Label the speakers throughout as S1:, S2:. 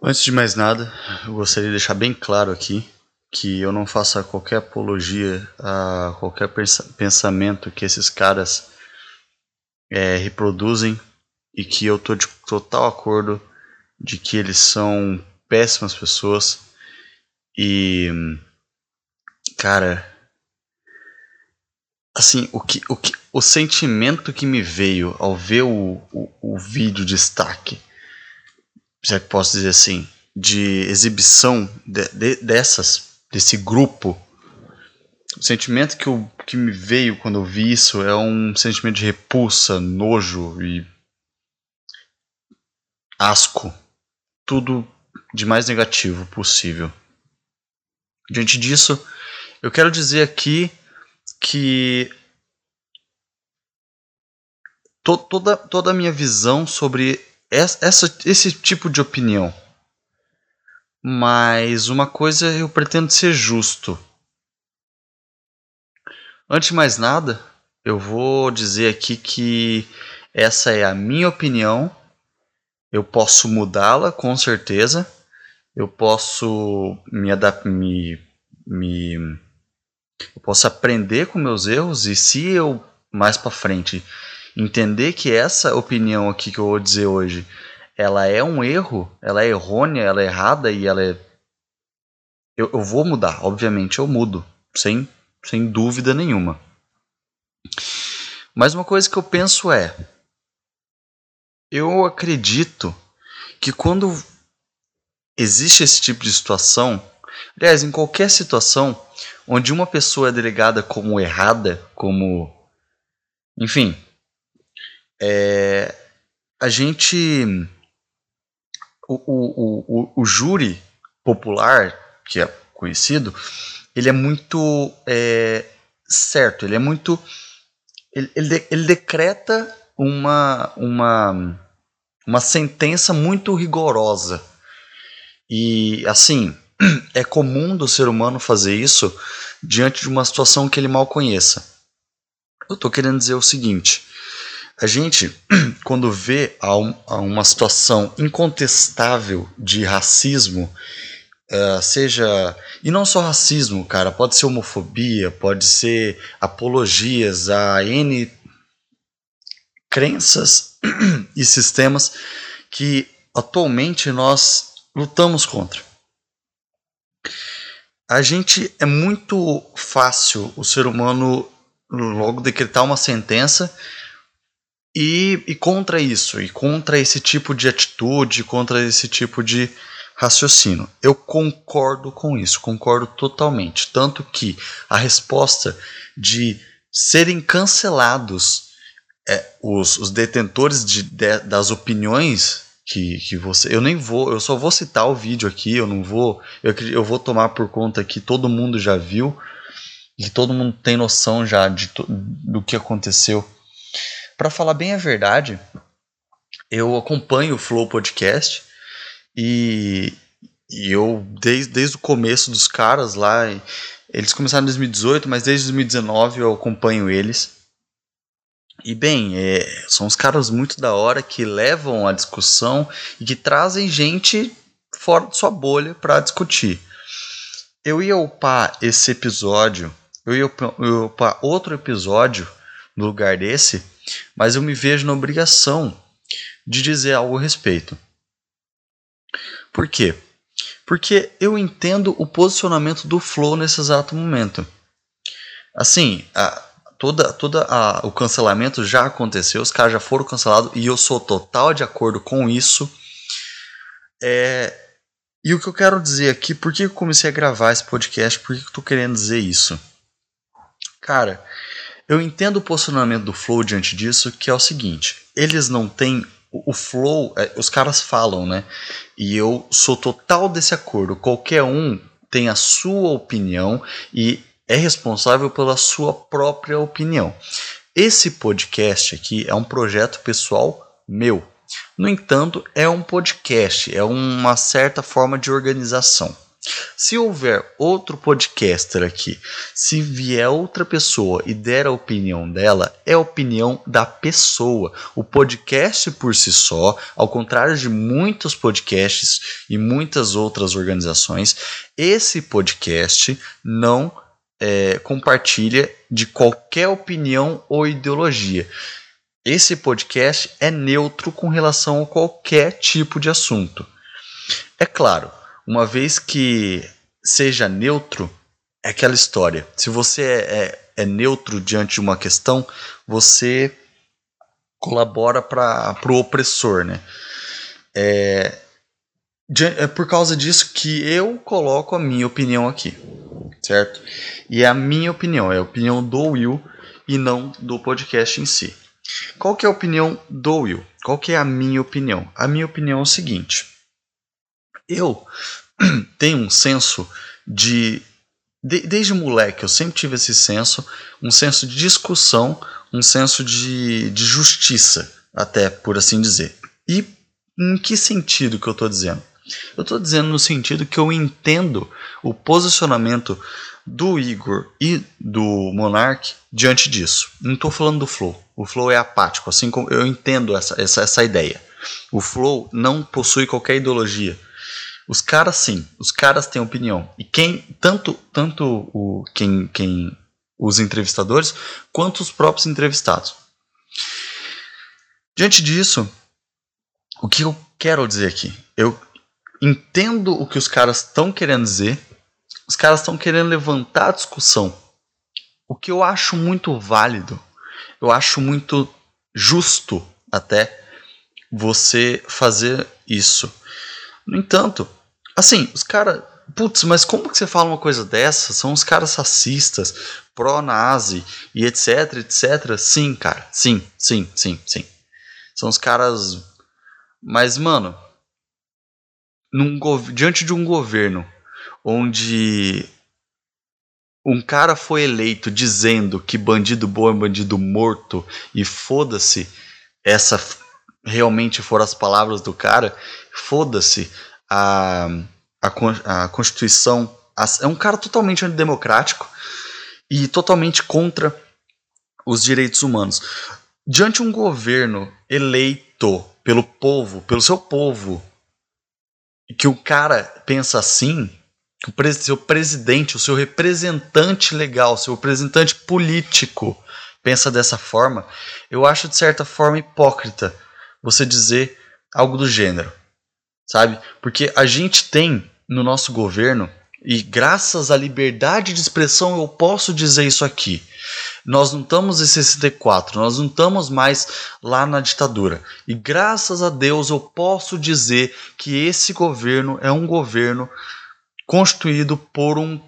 S1: Antes de mais nada, eu gostaria de deixar bem claro aqui que eu não faço qualquer apologia a qualquer pensamento que esses caras é, reproduzem e que eu tô de total acordo de que eles são péssimas pessoas e cara assim o que o que o sentimento que me veio ao ver o, o, o vídeo destaque é que posso dizer assim de exibição de, de, dessas desse grupo, o sentimento que, eu, que me veio quando eu vi isso é um sentimento de repulsa, nojo e asco. Tudo de mais negativo possível. Diante disso, eu quero dizer aqui que to toda, toda a minha visão sobre essa, esse tipo de opinião mas uma coisa eu pretendo ser justo. Antes de mais nada, eu vou dizer aqui que essa é a minha opinião. Eu posso mudá-la, com certeza. Eu posso me adaptar, me, me, eu posso aprender com meus erros e se eu mais para frente entender que essa opinião aqui que eu vou dizer hoje ela é um erro, ela é errônea, ela é errada e ela é. Eu, eu vou mudar, obviamente eu mudo, sem, sem dúvida nenhuma. Mas uma coisa que eu penso é: eu acredito que quando existe esse tipo de situação, aliás, em qualquer situação onde uma pessoa é delegada como errada, como. Enfim. É, a gente o, o, o, o júri popular, que é conhecido, ele é muito é, certo, ele é muito. Ele, ele, ele decreta uma, uma, uma sentença muito rigorosa. E, assim, é comum do ser humano fazer isso diante de uma situação que ele mal conheça. Eu estou querendo dizer o seguinte: a gente, quando vê a, um, a uma situação incontestável de racismo, uh, seja. E não só racismo, cara, pode ser homofobia, pode ser apologias a N crenças e sistemas que atualmente nós lutamos contra. A gente é muito fácil o ser humano logo decretar uma sentença e, e contra isso, e contra esse tipo de atitude, contra esse tipo de raciocínio. Eu concordo com isso, concordo totalmente. Tanto que a resposta de serem cancelados é, os, os detentores de, de, das opiniões que, que você. Eu nem vou, eu só vou citar o vídeo aqui, eu não vou. Eu, eu vou tomar por conta que todo mundo já viu e todo mundo tem noção já de, do que aconteceu para falar bem a verdade, eu acompanho o Flow Podcast e, e eu, desde, desde o começo dos caras lá, eles começaram em 2018, mas desde 2019 eu acompanho eles. E bem, é, são os caras muito da hora que levam a discussão e que trazem gente fora de sua bolha para discutir. Eu ia upar esse episódio, eu ia upar outro episódio no lugar desse, mas eu me vejo na obrigação de dizer algo a respeito. Por quê? Porque eu entendo o posicionamento do Flow nesse exato momento. Assim, a, toda, toda a, o cancelamento já aconteceu, os caras já foram cancelados e eu sou total de acordo com isso. É, e o que eu quero dizer aqui, por que eu comecei a gravar esse podcast, por que eu estou querendo dizer isso? Cara, eu entendo o posicionamento do Flow diante disso, que é o seguinte: eles não têm. O Flow, é, os caras falam, né? E eu sou total desse acordo. Qualquer um tem a sua opinião e é responsável pela sua própria opinião. Esse podcast aqui é um projeto pessoal meu. No entanto, é um podcast, é uma certa forma de organização. Se houver outro podcaster aqui, se vier outra pessoa e der a opinião dela, é a opinião da pessoa. O podcast por si só, ao contrário de muitos podcasts e muitas outras organizações, esse podcast não é, compartilha de qualquer opinião ou ideologia. Esse podcast é neutro com relação a qualquer tipo de assunto. É claro, uma vez que seja neutro, é aquela história. Se você é, é, é neutro diante de uma questão, você colabora para o opressor, né? É, é por causa disso que eu coloco a minha opinião aqui, certo? E é a minha opinião, é a opinião do Will e não do podcast em si. Qual que é a opinião do Will? Qual que é a minha opinião? A minha opinião é o seguinte. Eu tenho um senso de, de, Desde moleque, eu sempre tive esse senso, um senso de discussão, um senso de, de justiça, até por assim dizer. E em que sentido que eu estou dizendo? Eu estou dizendo no sentido que eu entendo o posicionamento do Igor e do Monark diante disso. Não estou falando do Flow. O Flow é apático, assim como eu entendo essa, essa, essa ideia. O Flow não possui qualquer ideologia. Os caras sim, os caras têm opinião. E quem tanto tanto o quem quem os entrevistadores quanto os próprios entrevistados. Diante disso, o que eu quero dizer aqui? Eu entendo o que os caras estão querendo dizer. Os caras estão querendo levantar a discussão. O que eu acho muito válido, eu acho muito justo até você fazer isso. No entanto, Assim, os caras. Putz, mas como que você fala uma coisa dessa? São os caras racistas, pró-nazi e etc, etc. Sim, cara. Sim, sim, sim, sim. São os caras. Mas, mano. Num diante de um governo onde um cara foi eleito dizendo que bandido bom é bandido morto e foda-se, essa realmente foram as palavras do cara, foda-se a, a, a Constituição. é um cara totalmente antidemocrático e totalmente contra os direitos humanos. Diante de um governo eleito pelo povo, pelo seu povo, que o cara pensa assim, que o seu presidente, o seu representante legal, seu representante político pensa dessa forma, eu acho de certa forma hipócrita você dizer algo do gênero sabe? Porque a gente tem no nosso governo, e graças à liberdade de expressão eu posso dizer isso aqui. Nós não estamos em 64, nós não estamos mais lá na ditadura. E graças a Deus eu posso dizer que esse governo é um governo constituído por um,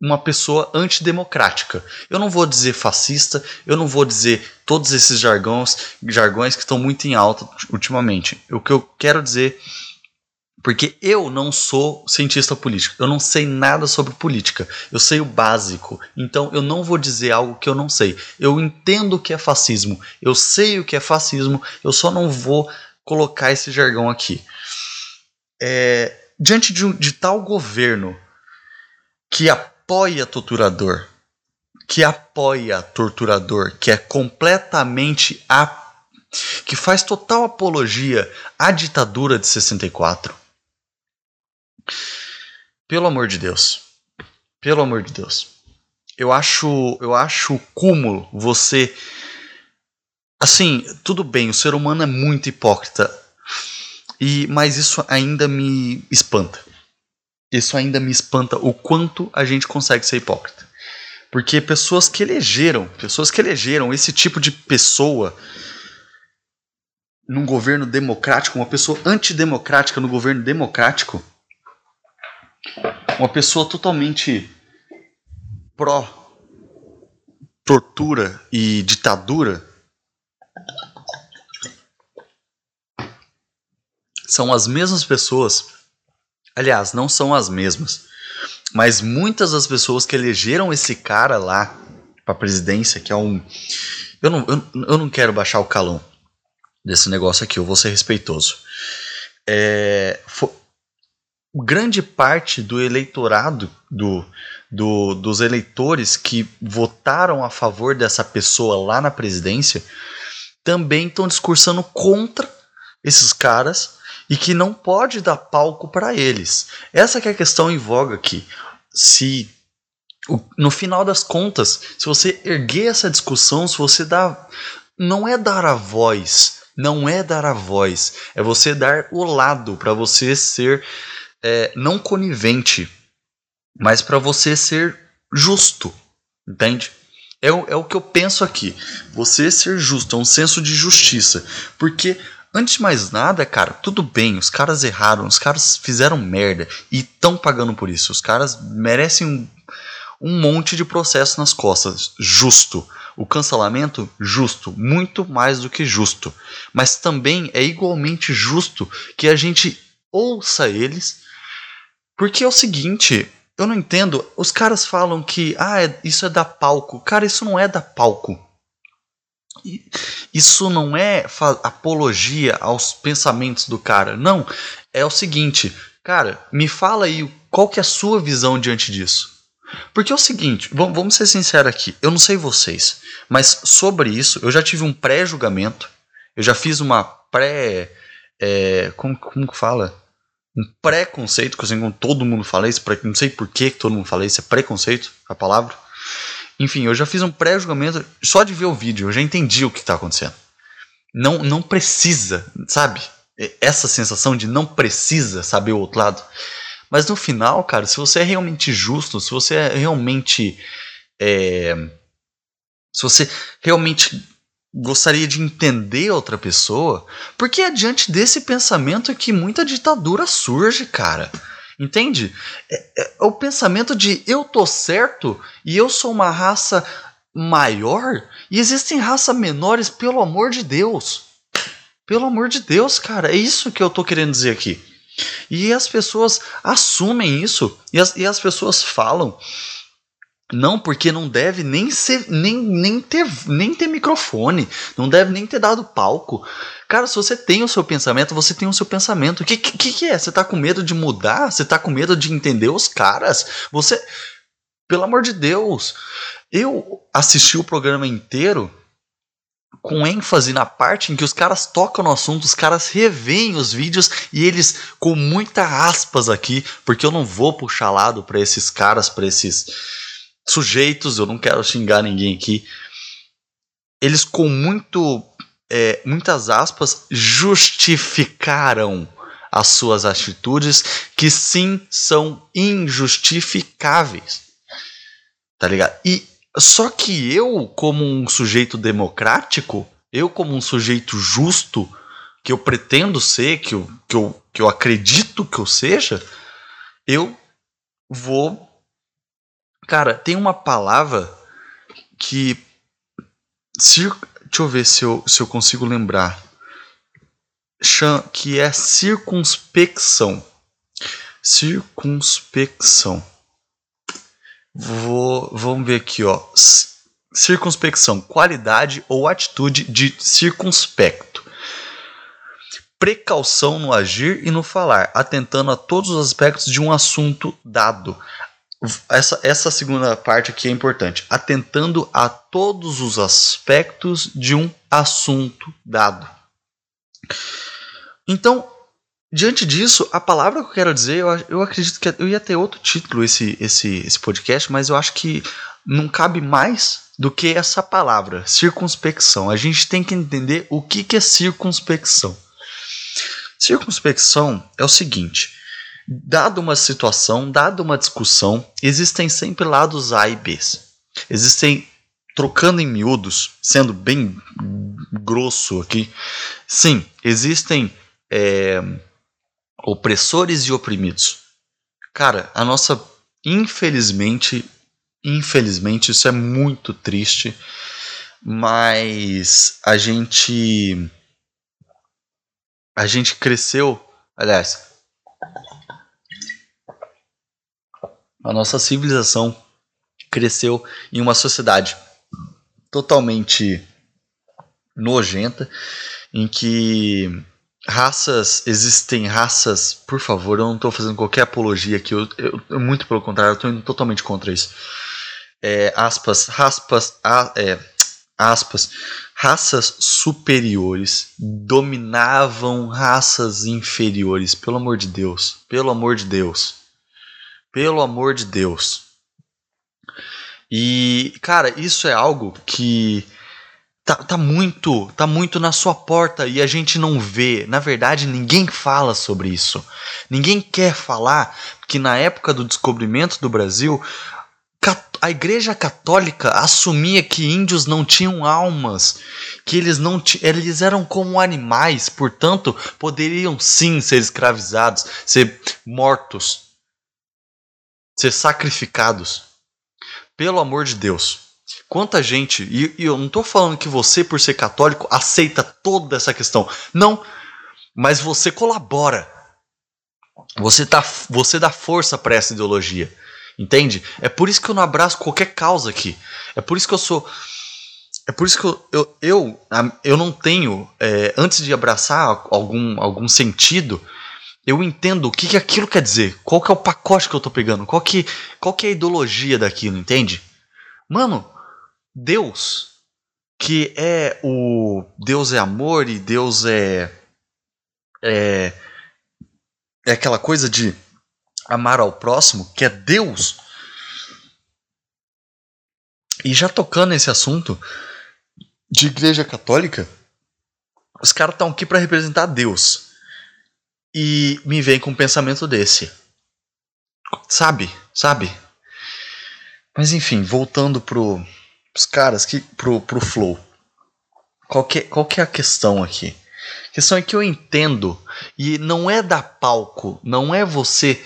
S1: uma pessoa antidemocrática. Eu não vou dizer fascista, eu não vou dizer todos esses jargões, jargões que estão muito em alta ultimamente. O que eu quero dizer porque eu não sou cientista político, eu não sei nada sobre política, eu sei o básico, então eu não vou dizer algo que eu não sei. Eu entendo o que é fascismo, eu sei o que é fascismo, eu só não vou colocar esse jargão aqui. É, diante de, de tal governo que apoia torturador, que apoia torturador, que é completamente a que faz total apologia à ditadura de 64, pelo amor de Deus. Pelo amor de Deus. Eu acho, eu acho cúmulo você assim, tudo bem, o ser humano é muito hipócrita. E mas isso ainda me espanta. Isso ainda me espanta o quanto a gente consegue ser hipócrita. Porque pessoas que elegeram, pessoas que elegeram esse tipo de pessoa num governo democrático, uma pessoa antidemocrática no governo democrático, uma pessoa totalmente pró tortura e ditadura são as mesmas pessoas. Aliás, não são as mesmas, mas muitas das pessoas que elegeram esse cara lá para presidência, que é um eu não, eu, eu não quero baixar o calão desse negócio aqui, eu vou ser respeitoso. É, grande parte do eleitorado, do, do, dos eleitores que votaram a favor dessa pessoa lá na presidência, também estão discursando contra esses caras e que não pode dar palco para eles. Essa é a questão em voga aqui. Se no final das contas, se você erguer essa discussão, se você dá não é dar a voz, não é dar a voz, é você dar o lado para você ser é, não conivente, mas para você ser justo, entende? É o, é o que eu penso aqui. Você ser justo, é um senso de justiça. Porque, antes de mais nada, cara, tudo bem, os caras erraram, os caras fizeram merda e estão pagando por isso. Os caras merecem um, um monte de processo nas costas. Justo. O cancelamento, justo. Muito mais do que justo. Mas também é igualmente justo que a gente ouça eles. Porque é o seguinte, eu não entendo. Os caras falam que ah, é, isso é da palco. Cara, isso não é da palco. Isso não é apologia aos pensamentos do cara. Não. É o seguinte, cara, me fala aí qual que é a sua visão diante disso. Porque é o seguinte, vamos ser sinceros aqui. Eu não sei vocês, mas sobre isso eu já tive um pré-julgamento. Eu já fiz uma pré. É, como, como que fala? Um preconceito, que assim como todo mundo fala isso, não sei por que todo mundo fala isso, é preconceito a palavra. Enfim, eu já fiz um pré-julgamento só de ver o vídeo, eu já entendi o que está acontecendo. Não, não precisa, sabe? Essa sensação de não precisa saber o outro lado. Mas no final, cara, se você é realmente justo, se você é realmente. É, se você realmente gostaria de entender outra pessoa, porque é diante desse pensamento que muita ditadura surge, cara. Entende? É, é, é, o pensamento de eu tô certo e eu sou uma raça maior e existem raças menores, pelo amor de Deus. Pelo amor de Deus, cara, é isso que eu tô querendo dizer aqui. E as pessoas assumem isso e as, e as pessoas falam não, porque não deve nem ser nem, nem, ter, nem ter microfone, não deve nem ter dado palco. Cara, se você tem o seu pensamento, você tem o seu pensamento. O que, que, que é? Você tá com medo de mudar? Você tá com medo de entender os caras? Você. Pelo amor de Deus! Eu assisti o programa inteiro com ênfase na parte em que os caras tocam no assunto, os caras revêem os vídeos e eles com muita aspas aqui, porque eu não vou puxar lado para esses caras, para esses sujeitos, eu não quero xingar ninguém aqui, eles com muito, é, muitas aspas, justificaram as suas atitudes que sim são injustificáveis. Tá ligado? E só que eu, como um sujeito democrático, eu como um sujeito justo, que eu pretendo ser, que eu, que eu, que eu acredito que eu seja, eu vou Cara, tem uma palavra que. Se, deixa eu ver se eu, se eu consigo lembrar. Que é circunspecção. Circunspecção. Vou, vamos ver aqui, ó. Circunspecção, qualidade ou atitude de circunspecto. Precaução no agir e no falar, atentando a todos os aspectos de um assunto dado, essa, essa segunda parte aqui é importante. Atentando a todos os aspectos de um assunto dado. Então, diante disso, a palavra que eu quero dizer, eu, eu acredito que eu ia ter outro título esse, esse, esse podcast, mas eu acho que não cabe mais do que essa palavra, circunspecção. A gente tem que entender o que, que é circunspecção. Circunspecção é o seguinte dado uma situação, dada uma discussão, existem sempre lados A e B. Existem, trocando em miúdos, sendo bem grosso aqui, sim, existem é, opressores e oprimidos. Cara, a nossa, infelizmente, infelizmente, isso é muito triste, mas a gente, a gente cresceu, aliás, A nossa civilização cresceu em uma sociedade totalmente nojenta, em que raças, existem raças, por favor, eu não estou fazendo qualquer apologia aqui, eu, eu, muito pelo contrário, eu estou indo totalmente contra isso. É, aspas, raspas, a, é, aspas, raças superiores dominavam raças inferiores, pelo amor de Deus, pelo amor de Deus, pelo amor de Deus. E, cara, isso é algo que tá, tá muito, tá muito na sua porta e a gente não vê. Na verdade, ninguém fala sobre isso. Ninguém quer falar que na época do descobrimento do Brasil, a Igreja Católica assumia que índios não tinham almas, que eles não eles eram como animais, portanto, poderiam sim ser escravizados, ser mortos, ser sacrificados. Pelo amor de Deus. Quanta gente, e, e eu não estou falando que você, por ser católico, aceita toda essa questão. Não, mas você colabora. Você, tá, você dá força para essa ideologia. Entende? É por isso que eu não abraço qualquer causa aqui. É por isso que eu sou. É por isso que eu, eu, eu, eu não tenho. É, antes de abraçar algum, algum sentido, eu entendo o que, que aquilo quer dizer. Qual que é o pacote que eu tô pegando. Qual que, qual que é a ideologia daquilo, entende? Mano, Deus, que é o Deus é amor e Deus é é, é aquela coisa de amar ao próximo, que é Deus. E já tocando nesse assunto de igreja católica, os caras estão aqui para representar Deus. E me vem com um pensamento desse. Sabe? Sabe? Mas enfim, voltando pro os caras que pro, pro flow. Qual que, qual que é a questão aqui? A questão é que eu entendo e não é dar palco, não é você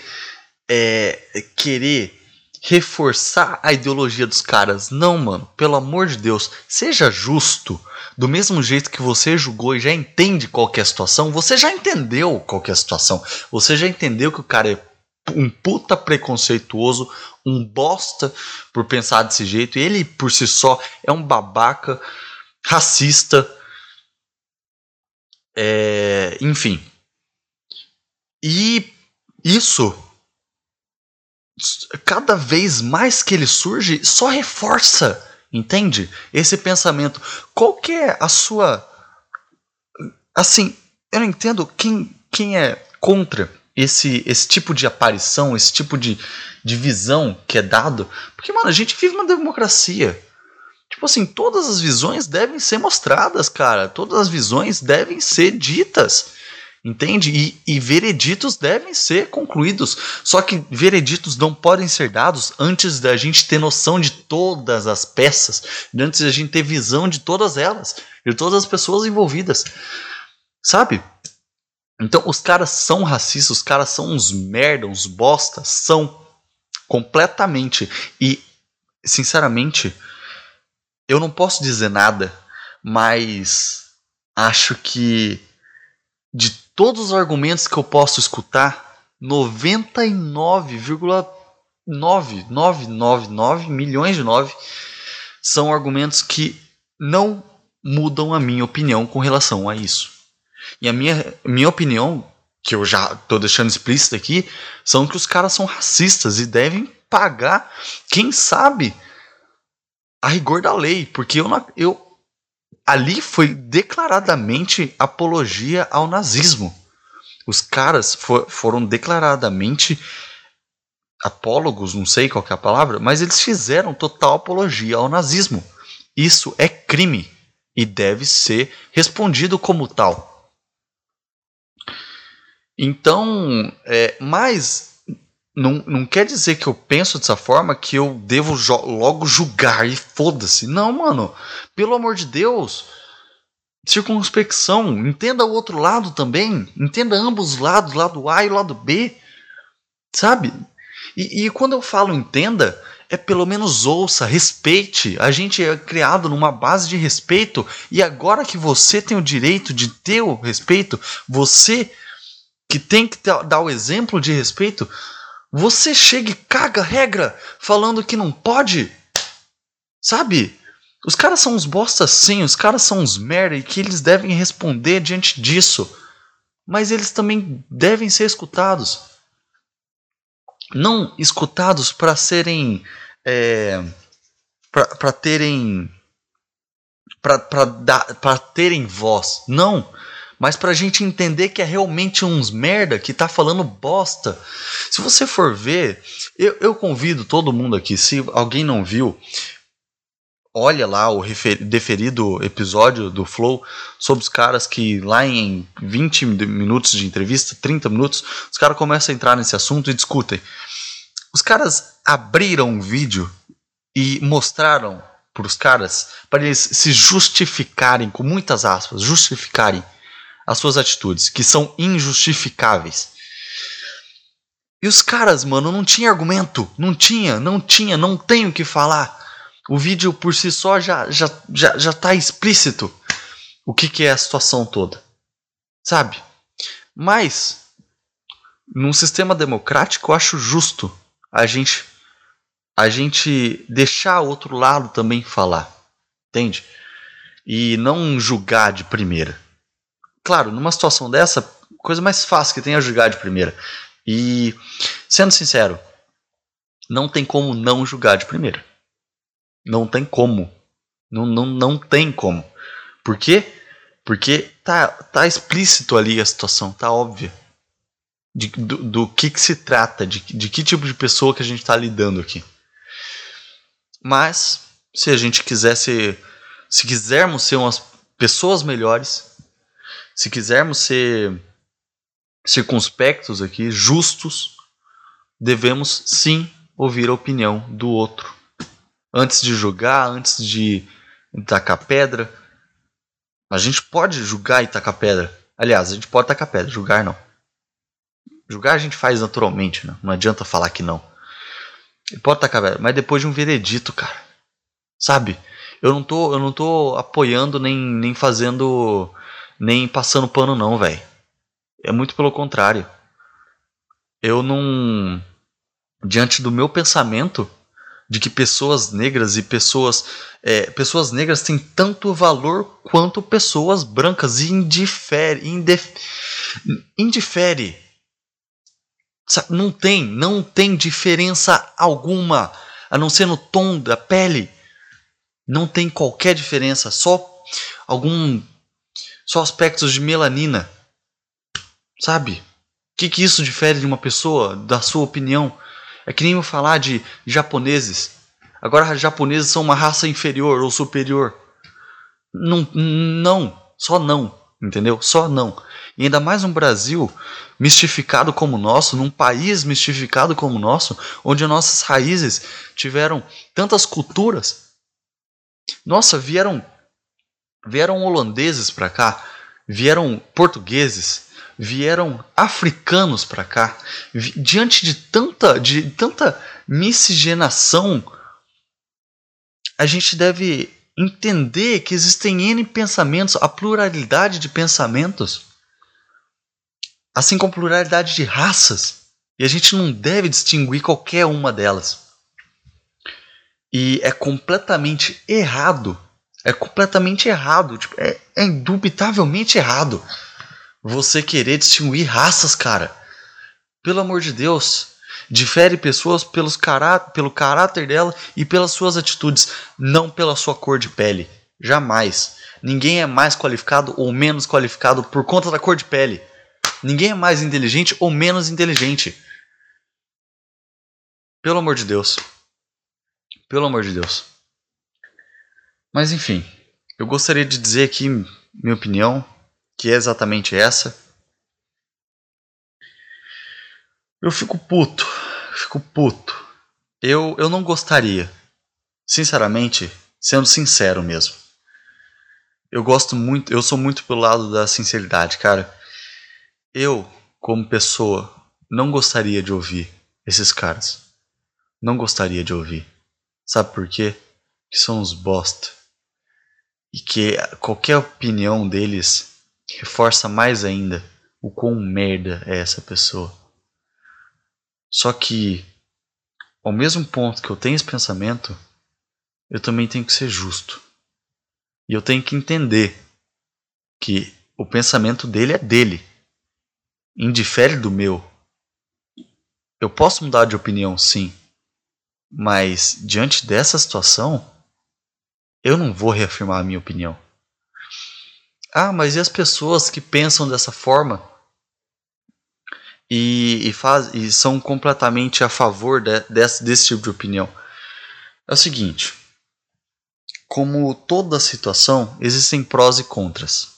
S1: é, querer reforçar a ideologia dos caras. Não, mano, pelo amor de Deus, seja justo. Do mesmo jeito que você julgou e já entende qual é a situação, você já entendeu qual é a situação. Você já entendeu que o cara é um puta preconceituoso, um bosta por pensar desse jeito. Ele por si só é um babaca, racista, é, enfim. E isso, cada vez mais que ele surge, só reforça, entende? Esse pensamento. Qual que é a sua. Assim, eu não entendo quem, quem é contra esse, esse tipo de aparição, esse tipo de, de visão que é dado. Porque, mano, a gente vive uma democracia. Tipo assim, todas as visões devem ser mostradas, cara. Todas as visões devem ser ditas. Entende? E, e vereditos devem ser concluídos. Só que vereditos não podem ser dados antes da gente ter noção de todas as peças, antes da gente ter visão de todas elas, de todas as pessoas envolvidas. Sabe? Então os caras são racistas, os caras são uns merda, uns bosta, são completamente. E, sinceramente, eu não posso dizer nada, mas acho que de todos os argumentos que eu posso escutar, 99,9999 milhões de 9 são argumentos que não mudam a minha opinião com relação a isso. E a minha, minha opinião, que eu já tô deixando explícito aqui, são que os caras são racistas e devem pagar, quem sabe, a rigor da lei. Porque eu, eu ali foi declaradamente apologia ao nazismo. Os caras for, foram declaradamente apólogos, não sei qual é a palavra, mas eles fizeram total apologia ao nazismo. Isso é crime e deve ser respondido como tal. Então, é, mas não, não quer dizer que eu penso dessa forma que eu devo logo julgar e foda-se. Não, mano. Pelo amor de Deus. Circunspecção. Entenda o outro lado também. Entenda ambos os lados, lado A e lado B. Sabe? E, e quando eu falo entenda, é pelo menos ouça, respeite. A gente é criado numa base de respeito. E agora que você tem o direito de ter o respeito, você que tem que dar o exemplo de respeito, você chega e caga regra falando que não pode. Sabe? Os caras são uns bosta sim, os caras são uns merda e que eles devem responder diante disso. mas eles também devem ser escutados. Não escutados para serem. É, para terem. para terem voz. Não mas pra gente entender que é realmente uns merda que tá falando bosta. Se você for ver, eu, eu convido todo mundo aqui, se alguém não viu, olha lá o deferido episódio do Flow sobre os caras que lá em 20 minutos de entrevista, 30 minutos, os caras começam a entrar nesse assunto e discutem. Os caras abriram um vídeo e mostraram para os caras, para eles se justificarem, com muitas aspas, justificarem as suas atitudes, que são injustificáveis. E os caras, mano, não tinha argumento, não tinha, não tinha, não tem o que falar. O vídeo por si só já já já, já tá explícito o que, que é a situação toda. Sabe? Mas num sistema democrático eu acho justo a gente a gente deixar o outro lado também falar. Entende? E não julgar de primeira. Claro, numa situação dessa, coisa mais fácil que tem é julgar de primeira. E, sendo sincero, não tem como não julgar de primeira. Não tem como. Não, não, não tem como. Por quê? Porque tá, tá explícito ali a situação, tá óbvio. De, do, do que, que se trata, de, de que tipo de pessoa que a gente está lidando aqui. Mas, se a gente quisesse, se quisermos ser umas pessoas melhores, se quisermos ser circunspectos aqui, justos, devemos sim ouvir a opinião do outro. Antes de julgar, antes de tacar pedra. A gente pode julgar e tacar pedra. Aliás, a gente pode tacar pedra, julgar não. Julgar a gente faz naturalmente, né? não adianta falar que não. Pode tacar pedra, mas depois de um veredito, cara. Sabe? Eu não tô, eu não tô apoiando nem, nem fazendo nem passando pano não, velho. É muito pelo contrário. Eu não diante do meu pensamento de que pessoas negras e pessoas é, pessoas negras têm tanto valor quanto pessoas brancas e indifere indif, indifere não tem não tem diferença alguma a não ser no tom da pele não tem qualquer diferença só algum só aspectos de melanina. Sabe? O que, que isso difere de uma pessoa, da sua opinião? É que nem eu falar de japoneses. Agora, japoneses são uma raça inferior ou superior. Não, não, só não, entendeu? Só não. E ainda mais um Brasil mistificado como o nosso, num país mistificado como o nosso, onde nossas raízes tiveram tantas culturas. Nossa, vieram vieram holandeses para cá, vieram portugueses, vieram africanos para cá. Diante de tanta, de tanta miscigenação, a gente deve entender que existem N pensamentos, a pluralidade de pensamentos, assim como a pluralidade de raças, e a gente não deve distinguir qualquer uma delas. E é completamente errado é completamente errado. Tipo, é, é indubitavelmente errado você querer distinguir raças, cara. Pelo amor de Deus. Difere pessoas pelos cará pelo caráter dela e pelas suas atitudes, não pela sua cor de pele. Jamais. Ninguém é mais qualificado ou menos qualificado por conta da cor de pele. Ninguém é mais inteligente ou menos inteligente. Pelo amor de Deus. Pelo amor de Deus. Mas enfim, eu gostaria de dizer aqui minha opinião, que é exatamente essa. Eu fico puto, fico puto. Eu, eu não gostaria, sinceramente, sendo sincero mesmo. Eu gosto muito, eu sou muito pelo lado da sinceridade, cara. Eu, como pessoa, não gostaria de ouvir esses caras. Não gostaria de ouvir. Sabe por quê? Que são uns bosta e que qualquer opinião deles reforça mais ainda o quão merda é essa pessoa. Só que, ao mesmo ponto que eu tenho esse pensamento, eu também tenho que ser justo. E eu tenho que entender que o pensamento dele é dele. indifere do meu. Eu posso mudar de opinião, sim. Mas diante dessa situação, eu não vou reafirmar a minha opinião. Ah, mas e as pessoas que pensam dessa forma e, e, faz, e são completamente a favor de, desse, desse tipo de opinião? É o seguinte: como toda situação, existem prós e contras.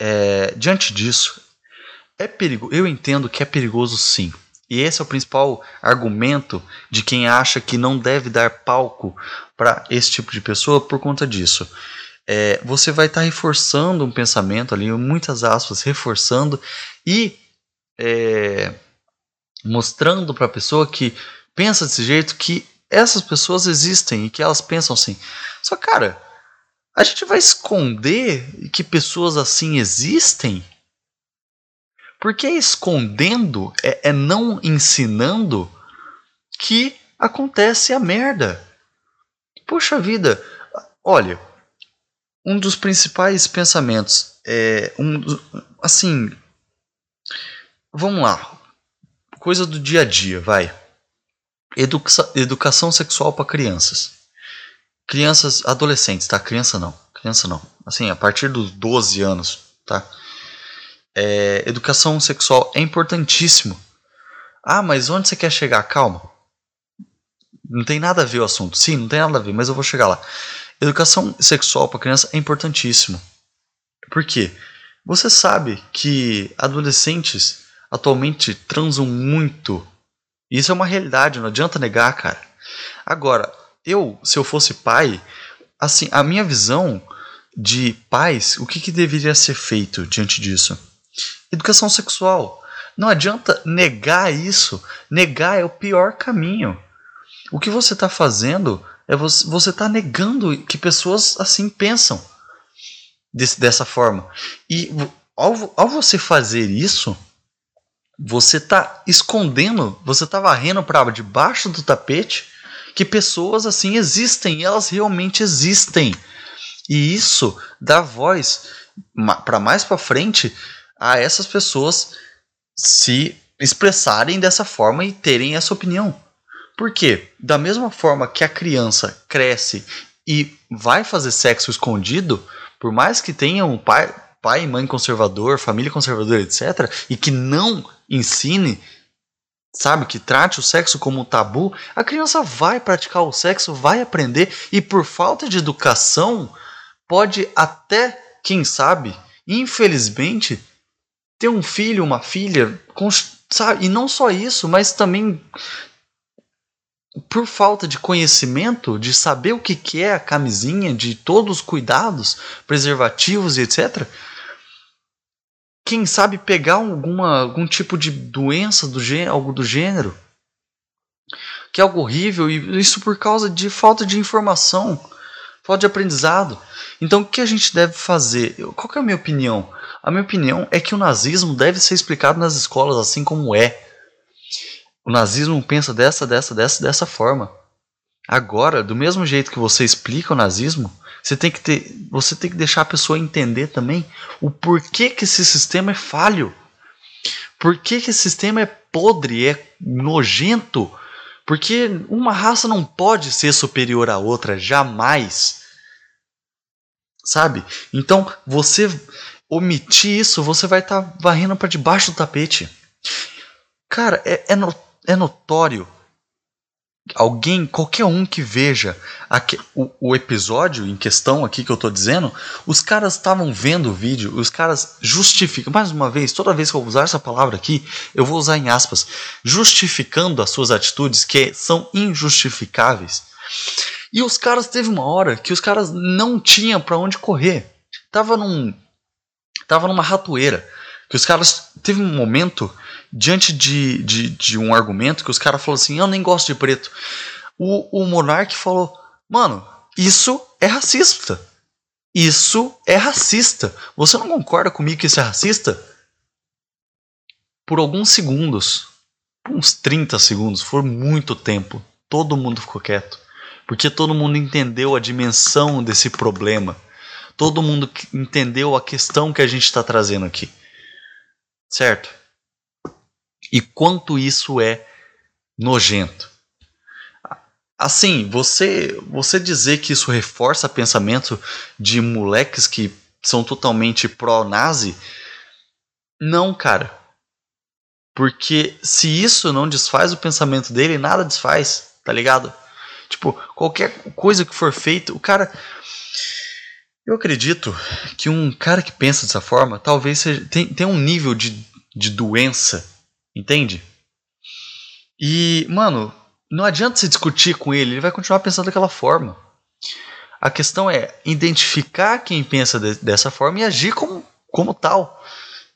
S1: É, diante disso, é perigo, eu entendo que é perigoso sim. E esse é o principal argumento de quem acha que não deve dar palco para esse tipo de pessoa por conta disso. É, você vai estar tá reforçando um pensamento ali, muitas aspas, reforçando e é, mostrando para a pessoa que pensa desse jeito que essas pessoas existem e que elas pensam assim. Só cara, a gente vai esconder que pessoas assim existem? Porque escondendo é, é não ensinando que acontece a merda. Poxa vida, olha, um dos principais pensamentos é um assim, vamos lá, coisa do dia a dia, vai. Educa educação sexual para crianças. Crianças, adolescentes, tá? Criança não. Criança não. Assim, a partir dos 12 anos, tá? É, educação sexual é importantíssimo. Ah, mas onde você quer chegar? Calma. Não tem nada a ver o assunto. Sim, não tem nada a ver, mas eu vou chegar lá. Educação sexual para criança é importantíssimo. Por quê? Você sabe que adolescentes atualmente transam muito isso é uma realidade, não adianta negar, cara. Agora, eu, se eu fosse pai, assim, a minha visão de pais, o que, que deveria ser feito diante disso? Educação sexual. Não adianta negar isso. Negar é o pior caminho. O que você está fazendo é você está negando que pessoas assim pensam desse, dessa forma. E ao, ao você fazer isso, você está escondendo, você está varrendo para debaixo do tapete que pessoas assim existem, elas realmente existem. E isso dá voz para mais para frente a essas pessoas se expressarem dessa forma e terem essa opinião. Porque da mesma forma que a criança cresce e vai fazer sexo escondido, por mais que tenha um pai, pai e mãe conservador, família conservadora, etc., e que não ensine, sabe, que trate o sexo como um tabu, a criança vai praticar o sexo, vai aprender, e por falta de educação, pode até, quem sabe, infelizmente, ter um filho, uma filha, sabe? E não só isso, mas também por falta de conhecimento, de saber o que é a camisinha, de todos os cuidados, preservativos e etc., quem sabe pegar alguma, algum tipo de doença do gênero, algo do gênero, que é algo horrível, e isso por causa de falta de informação, falta de aprendizado. Então o que a gente deve fazer? Qual é a minha opinião? A minha opinião é que o nazismo deve ser explicado nas escolas assim como é. O nazismo pensa dessa, dessa, dessa, dessa forma. Agora, do mesmo jeito que você explica o nazismo, você tem que ter, você tem que deixar a pessoa entender também o porquê que esse sistema é falho. Por que, que esse sistema é podre, é nojento? Porque uma raça não pode ser superior à outra, jamais. Sabe? Então, você omitir isso, você vai estar tá varrendo para debaixo do tapete. Cara, é, é, é notório alguém, qualquer um que veja aqui, o, o, episódio em questão aqui que eu tô dizendo, os caras estavam vendo o vídeo, os caras justificam, mais uma vez, toda vez que eu usar essa palavra aqui, eu vou usar em aspas, justificando as suas atitudes que são injustificáveis. E os caras teve uma hora que os caras não tinham para onde correr. Tava num tava numa ratoeira, que os caras teve um momento diante de, de, de um argumento que os caras falaram assim: eu nem gosto de preto. O, o Monark falou: mano, isso é racista. Isso é racista. Você não concorda comigo que isso é racista? Por alguns segundos, uns 30 segundos, foi muito tempo, todo mundo ficou quieto. Porque todo mundo entendeu a dimensão desse problema. Todo mundo entendeu a questão que a gente está trazendo aqui. certo? E quanto isso é nojento. Assim, você você dizer que isso reforça pensamento de moleques que são totalmente pró-nazi, não, cara. Porque se isso não desfaz o pensamento dele, nada desfaz, tá ligado? Tipo, qualquer coisa que for feita, o cara. Eu acredito que um cara que pensa dessa forma talvez seja, tem, tem um nível de, de doença, entende? E, mano, não adianta se discutir com ele, ele vai continuar pensando daquela forma. A questão é identificar quem pensa de, dessa forma e agir como, como tal,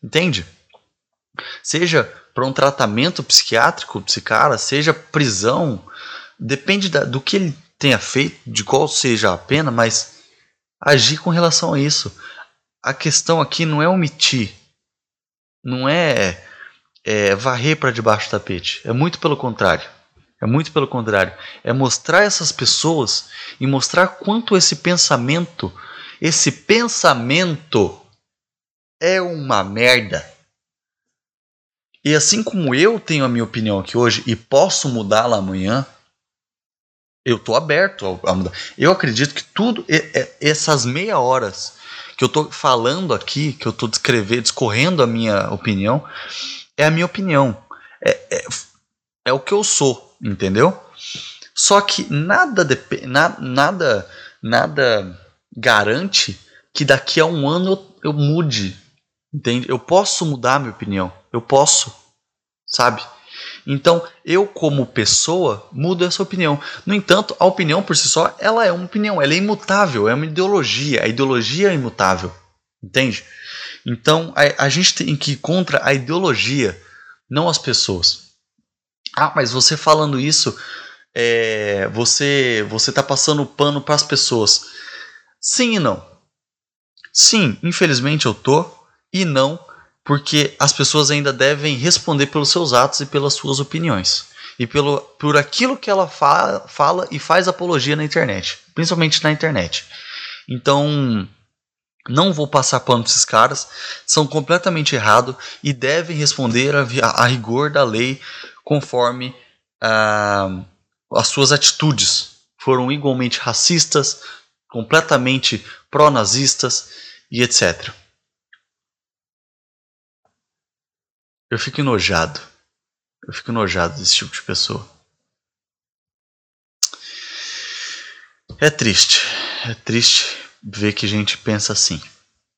S1: entende? Seja para um tratamento psiquiátrico, psicara, seja prisão, depende da, do que ele tenha feito, de qual seja a pena, mas agir com relação a isso. A questão aqui não é omitir, não é, é varrer para debaixo do tapete, é muito pelo contrário. É muito pelo contrário. É mostrar essas pessoas e mostrar quanto esse pensamento, esse pensamento é uma merda. E assim como eu tenho a minha opinião aqui hoje e posso mudá-la amanhã, eu tô aberto a mudar. Eu acredito que tudo, essas meia horas que eu tô falando aqui, que eu tô descrevendo, discorrendo a minha opinião, é a minha opinião. É, é, é o que eu sou, entendeu? Só que nada, na, nada, nada garante que daqui a um ano eu, eu mude, entende? Eu posso mudar minha opinião, eu posso, sabe? Então, eu como pessoa mudo essa opinião. No entanto, a opinião por si só, ela é uma opinião, ela é imutável, é uma ideologia. A ideologia é imutável, entende? Então, a, a gente tem que ir contra a ideologia, não as pessoas. Ah, mas você falando isso, é, você você está passando pano para as pessoas. Sim e não. Sim, infelizmente eu tô e não porque as pessoas ainda devem responder pelos seus atos e pelas suas opiniões. E pelo, por aquilo que ela fala, fala e faz apologia na internet. Principalmente na internet. Então, não vou passar pano para esses caras. São completamente errados e devem responder a, a, rigor da lei conforme ah, as suas atitudes. Foram igualmente racistas, completamente pró-nazistas e etc. Eu fico enojado. Eu fico enojado desse tipo de pessoa. É triste. É triste ver que gente pensa assim.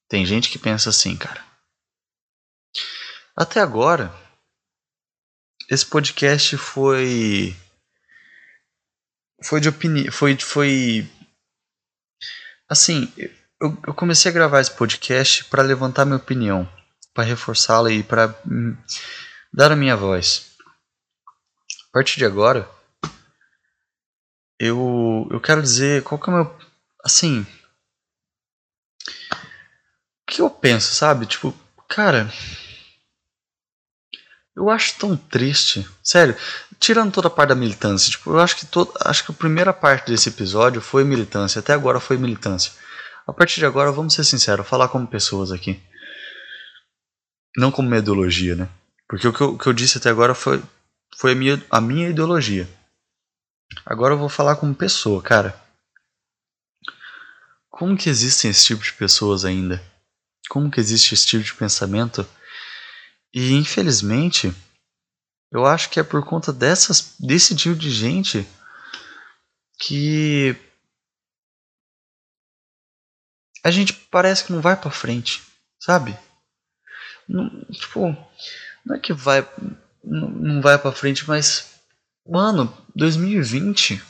S1: Tem gente que pensa assim, cara. Até agora, esse podcast foi. Foi de opinião. Foi. foi assim, eu, eu comecei a gravar esse podcast para levantar minha opinião para reforçá-la e para hum, dar a minha voz. A partir de agora, eu, eu quero dizer qual que é o meu. Assim. O que eu penso, sabe? Tipo, cara. Eu acho tão triste. Sério, tirando toda a parte da militância, tipo, eu acho que todo, acho que a primeira parte desse episódio foi militância, até agora foi militância. A partir de agora, vamos ser sinceros, falar como pessoas aqui. Não como uma ideologia, né? Porque o que eu, que eu disse até agora foi, foi a, minha, a minha ideologia. Agora eu vou falar como pessoa, cara. Como que existem esse tipo de pessoas ainda? Como que existe esse tipo de pensamento? E infelizmente, eu acho que é por conta dessas, desse tipo de gente que a gente parece que não vai para frente, sabe? Não, tipo, não é que vai. Não, não vai pra frente, mas. Mano, 2020.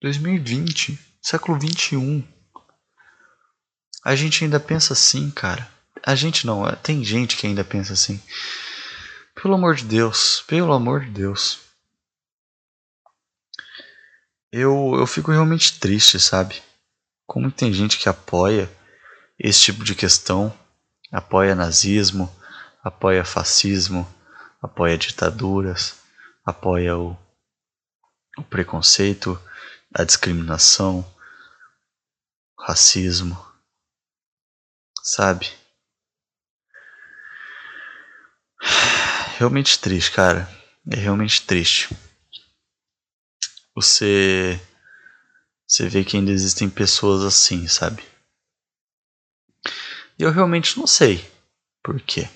S1: 2020. Século 21. A gente ainda pensa assim, cara. A gente não, é, tem gente que ainda pensa assim. Pelo amor de Deus, pelo amor de Deus. Eu, eu fico realmente triste, sabe? Como tem gente que apoia esse tipo de questão apoia nazismo, apoia fascismo, apoia ditaduras, apoia o, o preconceito, a discriminação, racismo, sabe? realmente triste, cara. É realmente triste. Você. Você vê que ainda existem pessoas assim, sabe? E eu realmente não sei por quê.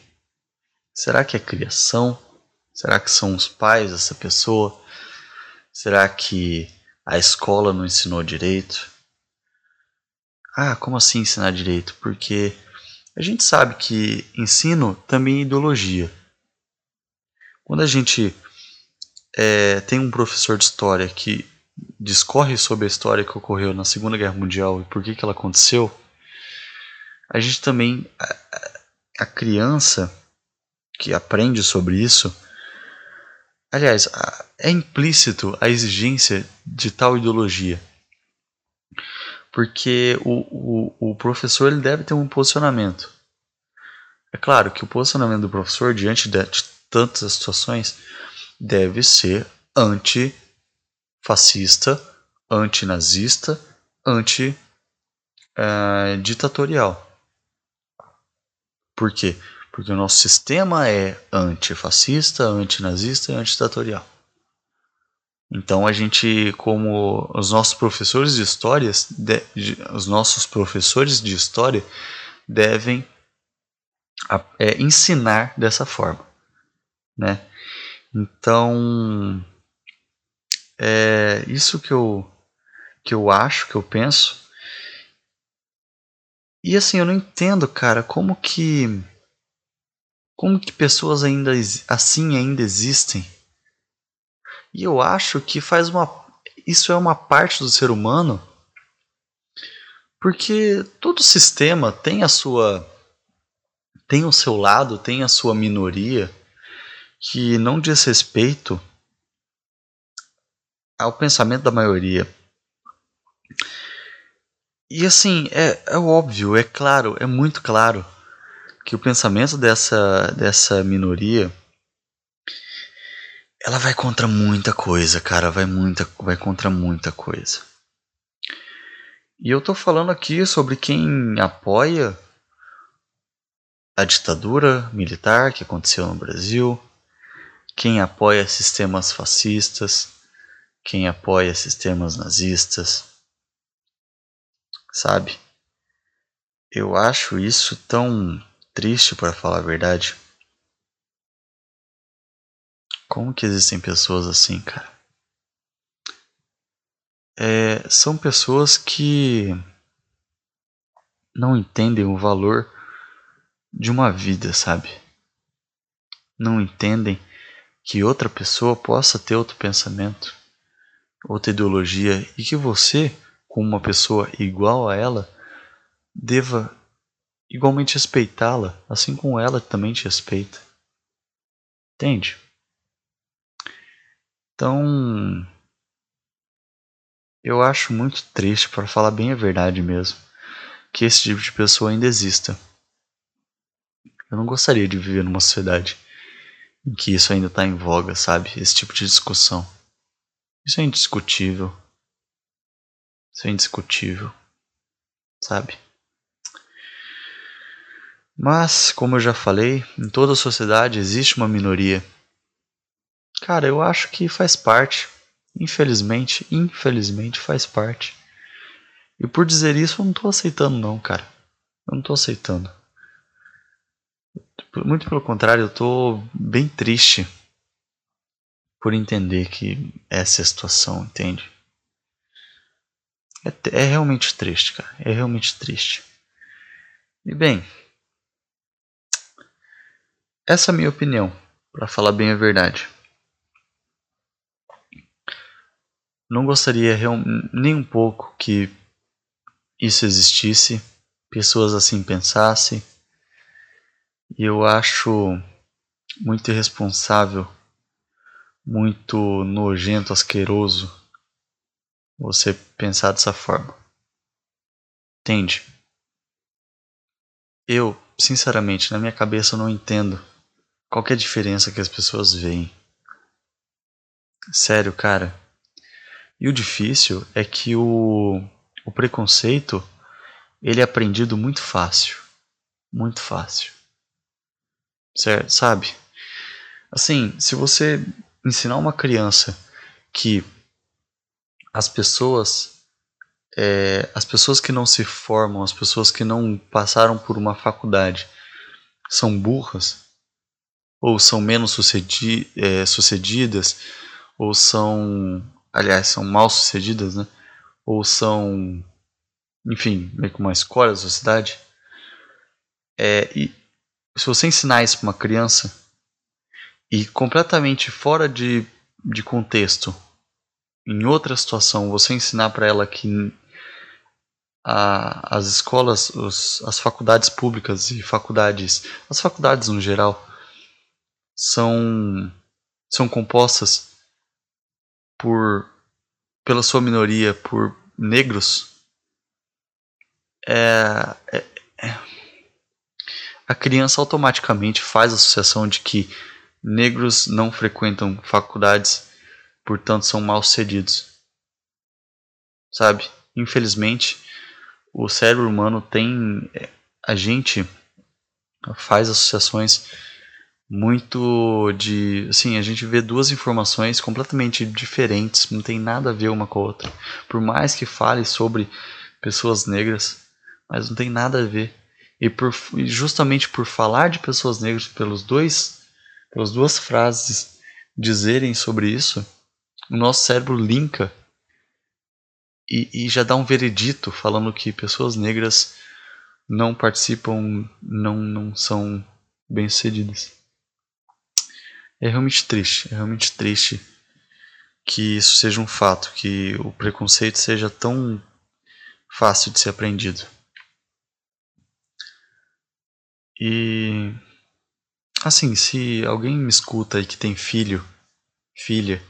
S1: Será que é criação? Será que são os pais dessa pessoa? Será que a escola não ensinou direito? Ah, como assim ensinar direito? Porque a gente sabe que ensino também é ideologia. Quando a gente é, tem um professor de história que discorre sobre a história que ocorreu na Segunda Guerra Mundial e por que, que ela aconteceu, a gente também, a, a criança que aprende sobre isso, aliás, é implícito a exigência de tal ideologia. Porque o, o, o professor ele deve ter um posicionamento. É claro que o posicionamento do professor diante de tantas situações deve ser antifascista, antinazista, anti-ditatorial. Eh, Por quê? Porque o nosso sistema é antifascista, antinazista e antiditatorial. Então a gente, como os nossos professores de história, de, de, os nossos professores de história devem é, ensinar dessa forma, né? Então é isso que eu que eu acho, que eu penso. E assim, eu não entendo, cara, como que como que pessoas ainda assim ainda existem? E eu acho que faz uma isso é uma parte do ser humano, porque todo sistema tem a sua tem o seu lado, tem a sua minoria que não diz respeito ao pensamento da maioria. E assim, é, é óbvio, é claro, é muito claro que o pensamento dessa, dessa minoria ela vai contra muita coisa, cara, vai muita, vai contra muita coisa. E eu tô falando aqui sobre quem apoia a ditadura militar que aconteceu no Brasil, quem apoia sistemas fascistas, quem apoia sistemas nazistas, sabe? Eu acho isso tão triste para falar a verdade. Como que existem pessoas assim, cara? É, são pessoas que não entendem o valor de uma vida, sabe? Não entendem que outra pessoa possa ter outro pensamento, outra ideologia e que você, como uma pessoa igual a ela, deva igualmente respeitá-la, assim como ela também te respeita. Entende? Então, eu acho muito triste, para falar bem a verdade mesmo, que esse tipo de pessoa ainda exista. Eu não gostaria de viver numa sociedade em que isso ainda está em voga, sabe? Esse tipo de discussão. Isso é indiscutível. Isso é indiscutível, sabe? Mas, como eu já falei, em toda sociedade existe uma minoria. Cara, eu acho que faz parte. Infelizmente, infelizmente faz parte. E por dizer isso, eu não tô aceitando não, cara. Eu não tô aceitando. Muito pelo contrário, eu tô bem triste por entender que essa é a situação, entende? É, é realmente triste, cara. É realmente triste. E bem, essa é a minha opinião, para falar bem a verdade. Não gostaria nem um pouco que isso existisse, pessoas assim pensassem. E eu acho muito irresponsável, muito nojento, asqueroso você pensar dessa forma. Entende? Eu, sinceramente, na minha cabeça eu não entendo qual é a diferença que as pessoas veem? Sério, cara. E o difícil é que o, o preconceito ele é aprendido muito fácil. Muito fácil. Certo? Sabe? Assim, se você ensinar uma criança que as pessoas é, as pessoas que não se formam, as pessoas que não passaram por uma faculdade são burras ou são menos sucedi é, sucedidas ou são, aliás, são mal sucedidas, né? Ou são, enfim, meio que uma escolha da sociedade. É, e se você ensinar isso para uma criança e completamente fora de, de contexto, em outra situação, você ensinar para ela que a, as escolas, os, as faculdades públicas e faculdades, as faculdades no geral, são, são compostas por pela sua minoria, por negros, é, é, é, a criança automaticamente faz a associação de que negros não frequentam faculdades, portanto são mal sucedidos. Sabe? Infelizmente, o cérebro humano tem. A gente faz associações muito de. Assim, a gente vê duas informações completamente diferentes, não tem nada a ver uma com a outra. Por mais que fale sobre pessoas negras, mas não tem nada a ver. E por, justamente por falar de pessoas negras, pelos dois, pelas duas frases dizerem sobre isso, o nosso cérebro linka e, e já dá um veredito falando que pessoas negras não participam, não, não são bem-sucedidas. É realmente triste, é realmente triste que isso seja um fato, que o preconceito seja tão fácil de ser aprendido. E assim, se alguém me escuta e que tem filho, filha,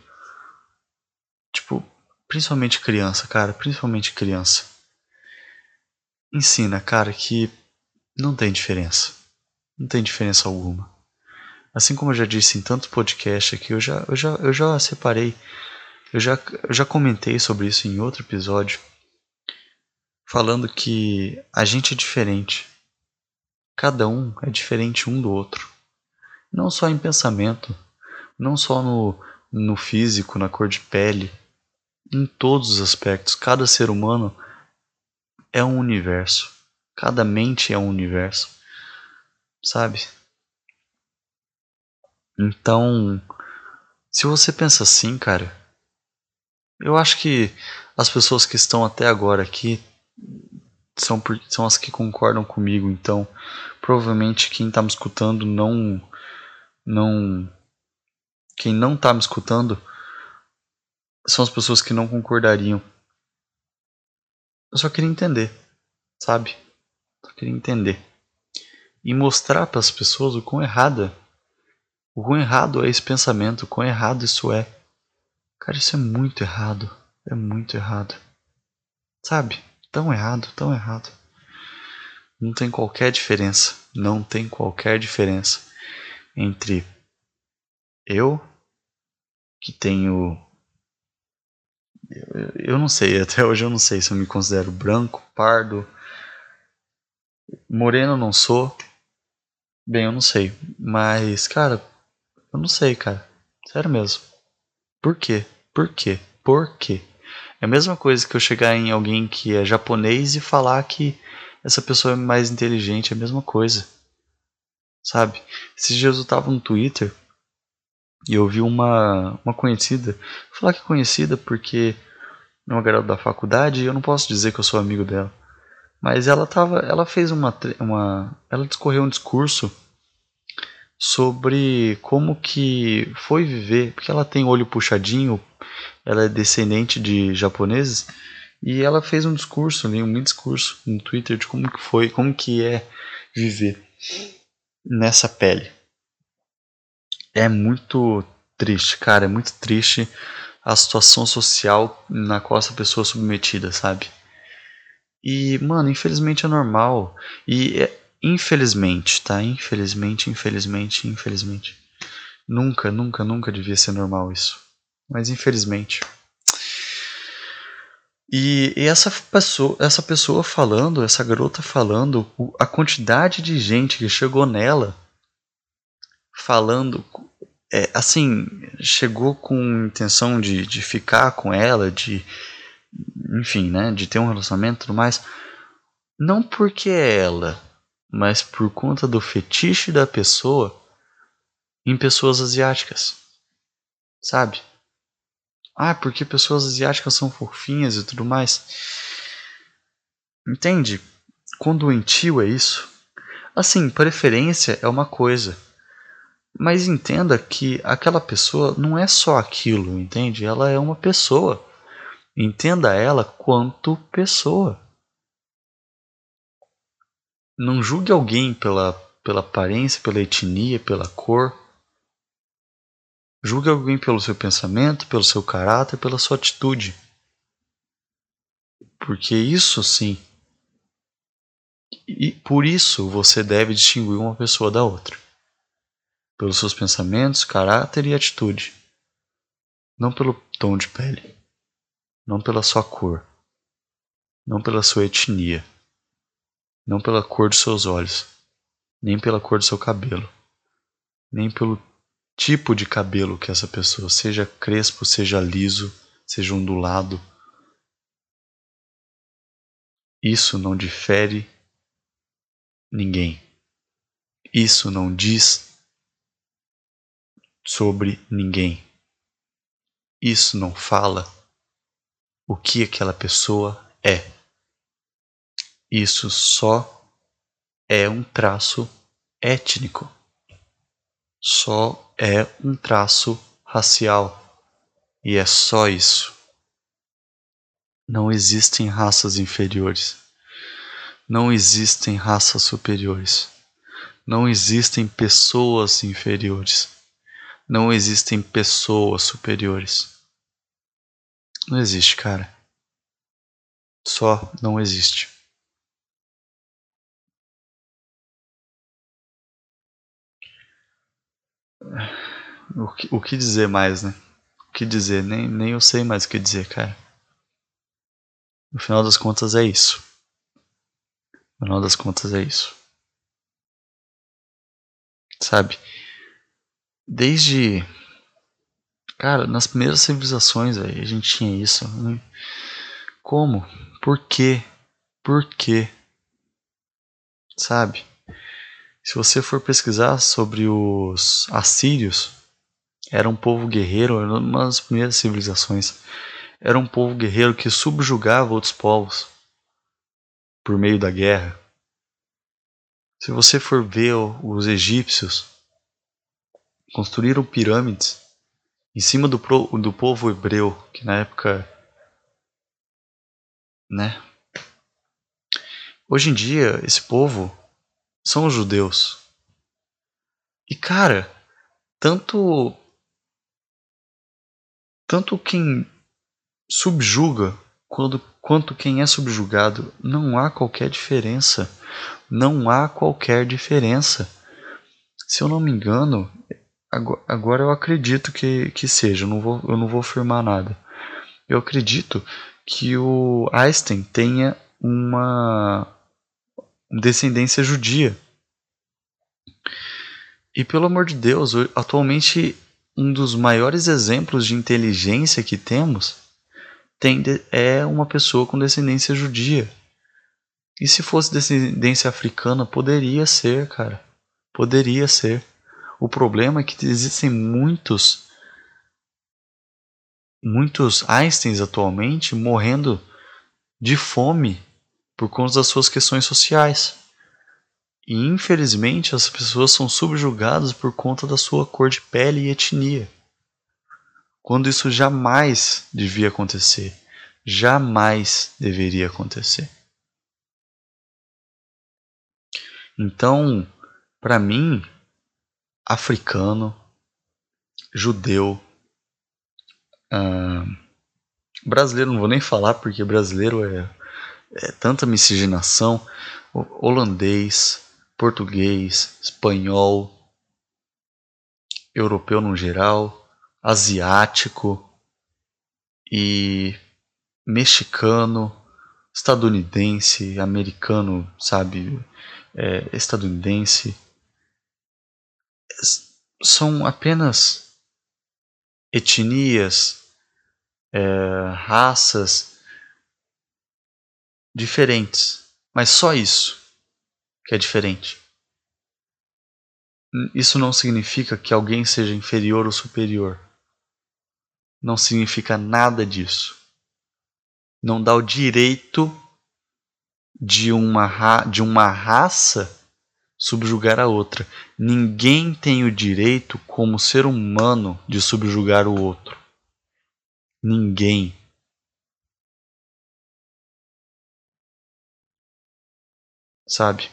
S1: tipo, Principalmente criança, cara, principalmente criança. Ensina, cara, que não tem diferença. Não tem diferença alguma. Assim como eu já disse em tanto podcast aqui, eu já, eu já, eu já separei, eu já, eu já comentei sobre isso em outro episódio, falando que a gente é diferente. Cada um é diferente um do outro. Não só em pensamento, não só no, no físico, na cor de pele, em todos os aspectos. Cada ser humano é um universo. Cada mente é um universo. Sabe? Então, se você pensa assim, cara, eu acho que as pessoas que estão até agora aqui são, são as que concordam comigo. Então, provavelmente quem está me escutando não. não quem não está me escutando são as pessoas que não concordariam. Eu só queria entender, sabe? Só queria entender. E mostrar para as pessoas o quão errada, o quão errado é esse pensamento, o quão errado isso é. Cara, isso é muito errado. É muito errado. Sabe? Tão errado, tão errado. Não tem qualquer diferença. Não tem qualquer diferença entre eu, que tenho eu, eu não sei, até hoje eu não sei se eu me considero branco, pardo. Moreno não sou. Bem, eu não sei. Mas, cara, eu não sei, cara. Sério mesmo. Por quê? Por quê? Por quê? É a mesma coisa que eu chegar em alguém que é japonês e falar que essa pessoa é mais inteligente, é a mesma coisa. Sabe? Esses dias eu tava no Twitter e eu vi uma, uma conhecida, vou falar que conhecida porque é uma garota da faculdade e eu não posso dizer que eu sou amigo dela. Mas ela tava, ela fez uma, uma ela discorreu um discurso sobre como que foi viver, porque ela tem olho puxadinho, ela é descendente de japoneses e ela fez um discurso, ali, um discurso no Twitter de como que foi, como que é viver nessa pele é muito triste, cara, é muito triste a situação social na qual essa pessoa é submetida, sabe? E, mano, infelizmente é normal. E é, infelizmente, tá? Infelizmente, infelizmente, infelizmente. Nunca, nunca, nunca devia ser normal isso. Mas infelizmente. E, e, essa pessoa, essa pessoa falando, essa garota falando, a quantidade de gente que chegou nela falando é, assim, chegou com intenção de, de ficar com ela, de. Enfim, né? De ter um relacionamento e tudo mais. Não porque é ela, mas por conta do fetiche da pessoa em pessoas asiáticas. Sabe? Ah, porque pessoas asiáticas são fofinhas e tudo mais. Entende? Quão doentio é isso? Assim, preferência é uma coisa. Mas entenda que aquela pessoa não é só aquilo, entende? Ela é uma pessoa. Entenda ela quanto pessoa. Não julgue alguém pela, pela aparência, pela etnia, pela cor. Julgue alguém pelo seu pensamento, pelo seu caráter, pela sua atitude. Porque isso sim. E por isso você deve distinguir uma pessoa da outra. Pelos seus pensamentos, caráter e atitude. Não pelo tom de pele. Não pela sua cor. Não pela sua etnia não pela cor dos seus olhos, nem pela cor do seu cabelo, nem pelo tipo de cabelo que essa pessoa, seja crespo, seja liso, seja ondulado. Isso não difere ninguém. Isso não diz sobre ninguém. Isso não fala o que aquela pessoa é. Isso só é um traço étnico. Só é um traço racial. E é só isso. Não existem raças inferiores. Não existem raças superiores. Não existem pessoas inferiores. Não existem pessoas superiores. Não existe, cara. Só não existe. O que, o que dizer mais, né? O que dizer? Nem, nem eu sei mais o que dizer, cara. No final das contas é isso. No final das contas é isso. Sabe? Desde. Cara, nas primeiras civilizações, véio, a gente tinha isso. Né? Como? Por quê? Por quê? Sabe? Se você for pesquisar sobre os assírios, era um povo guerreiro, uma das primeiras civilizações. Era um povo guerreiro que subjugava outros povos por meio da guerra. Se você for ver os egípcios, construíram pirâmides em cima do, do povo hebreu, que na época. Né? Hoje em dia, esse povo são os judeus. E cara, tanto tanto quem subjuga quando, quanto quem é subjugado, não há qualquer diferença. Não há qualquer diferença. Se eu não me engano, agora eu acredito que, que seja, eu não, vou, eu não vou afirmar nada. Eu acredito que o Einstein tenha uma descendência judia. E pelo amor de Deus, atualmente um dos maiores exemplos de inteligência que temos tem é uma pessoa com descendência judia. E se fosse descendência africana, poderia ser, cara. Poderia ser. O problema é que existem muitos muitos Einsteins atualmente morrendo de fome por conta das suas questões sociais. E infelizmente as pessoas são subjugadas por conta da sua cor de pele e etnia. Quando isso jamais devia acontecer. Jamais deveria acontecer. Então, para mim, africano, judeu, uh, brasileiro não vou nem falar porque brasileiro é é, tanta miscigenação, holandês, português, espanhol, europeu no geral, asiático e mexicano, estadunidense, americano, sabe, é, estadunidense, são apenas etnias, é, raças diferentes, mas só isso que é diferente. Isso não significa que alguém seja inferior ou superior. Não significa nada disso. Não dá o direito de uma, de uma raça subjugar a outra. Ninguém tem o direito, como ser humano, de subjugar o outro. Ninguém. Sabe?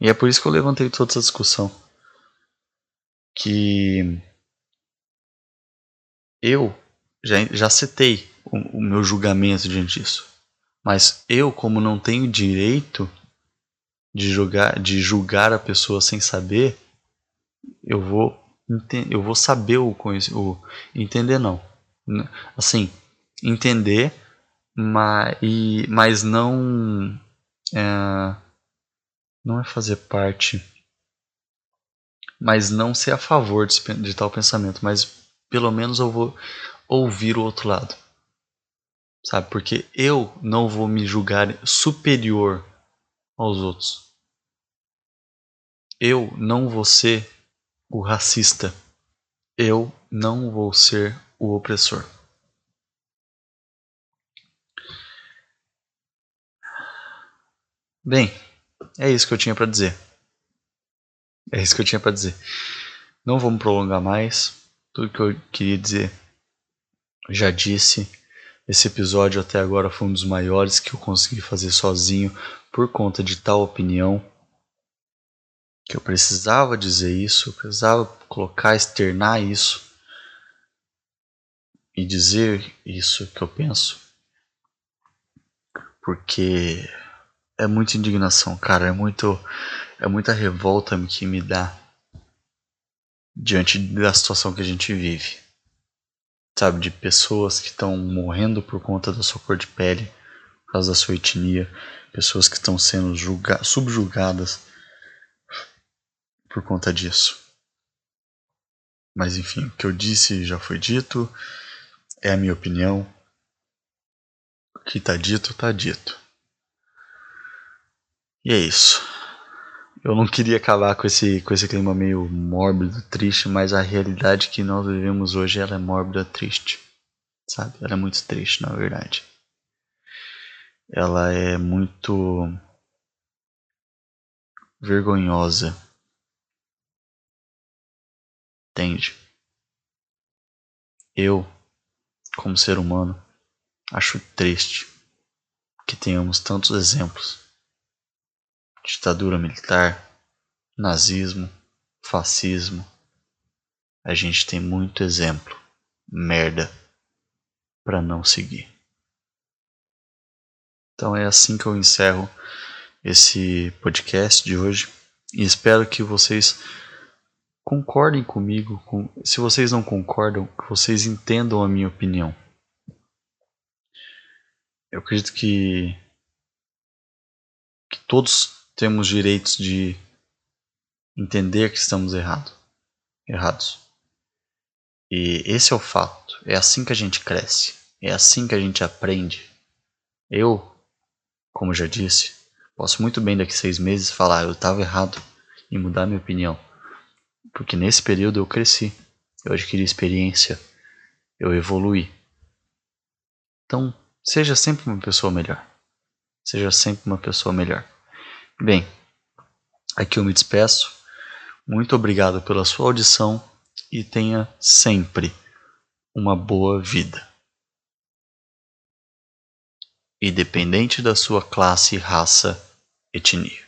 S1: E é por isso que eu levantei toda essa discussão. Que eu já, já citei o, o meu julgamento diante disso. Mas eu, como não tenho direito de julgar, de julgar a pessoa sem saber, eu vou eu vou saber o, o entender não, assim entender, mas, mas não é, não é fazer parte, mas não ser a favor de, de tal pensamento, mas pelo menos eu vou ouvir o outro lado, sabe? Porque eu não vou me julgar superior aos outros eu não vou ser o racista. Eu não vou ser o opressor. Bem, é isso que eu tinha para dizer. É isso que eu tinha para dizer. Não vamos prolongar mais. Tudo que eu queria dizer já disse. Esse episódio até agora foi um dos maiores que eu consegui fazer sozinho por conta de tal opinião que eu precisava dizer isso, eu precisava colocar, externar isso e dizer isso que eu penso, porque é muita indignação, cara, é muito é muita revolta que me dá diante da situação que a gente vive. Sabe, de pessoas que estão morrendo por conta da sua cor de pele, por causa da sua etnia, pessoas que estão sendo julga subjugadas por conta disso. Mas enfim, o que eu disse já foi dito, é a minha opinião. O que está dito, está dito. E é isso. Eu não queria acabar com esse, com esse clima meio mórbido, triste, mas a realidade que nós vivemos hoje ela é mórbida, triste. Sabe? Ela é muito triste, na verdade. Ela é muito vergonhosa Entende? Eu, como ser humano, acho triste que tenhamos tantos exemplos. Ditadura militar, nazismo, fascismo. A gente tem muito exemplo, merda, para não seguir. Então é assim que eu encerro esse podcast de hoje e espero que vocês concordem comigo. Com, se vocês não concordam, que vocês entendam a minha opinião. Eu acredito que, que todos temos direitos de entender que estamos errado, errados. E esse é o fato. É assim que a gente cresce. É assim que a gente aprende. Eu, como já disse, posso muito bem daqui seis meses falar eu estava errado e mudar minha opinião. Porque nesse período eu cresci, eu adquiri experiência, eu evolui. Então, seja sempre uma pessoa melhor. Seja sempre uma pessoa melhor. Bem, aqui eu me despeço. Muito obrigado pela sua audição e tenha sempre uma boa vida. Independente da sua classe, raça, etnia.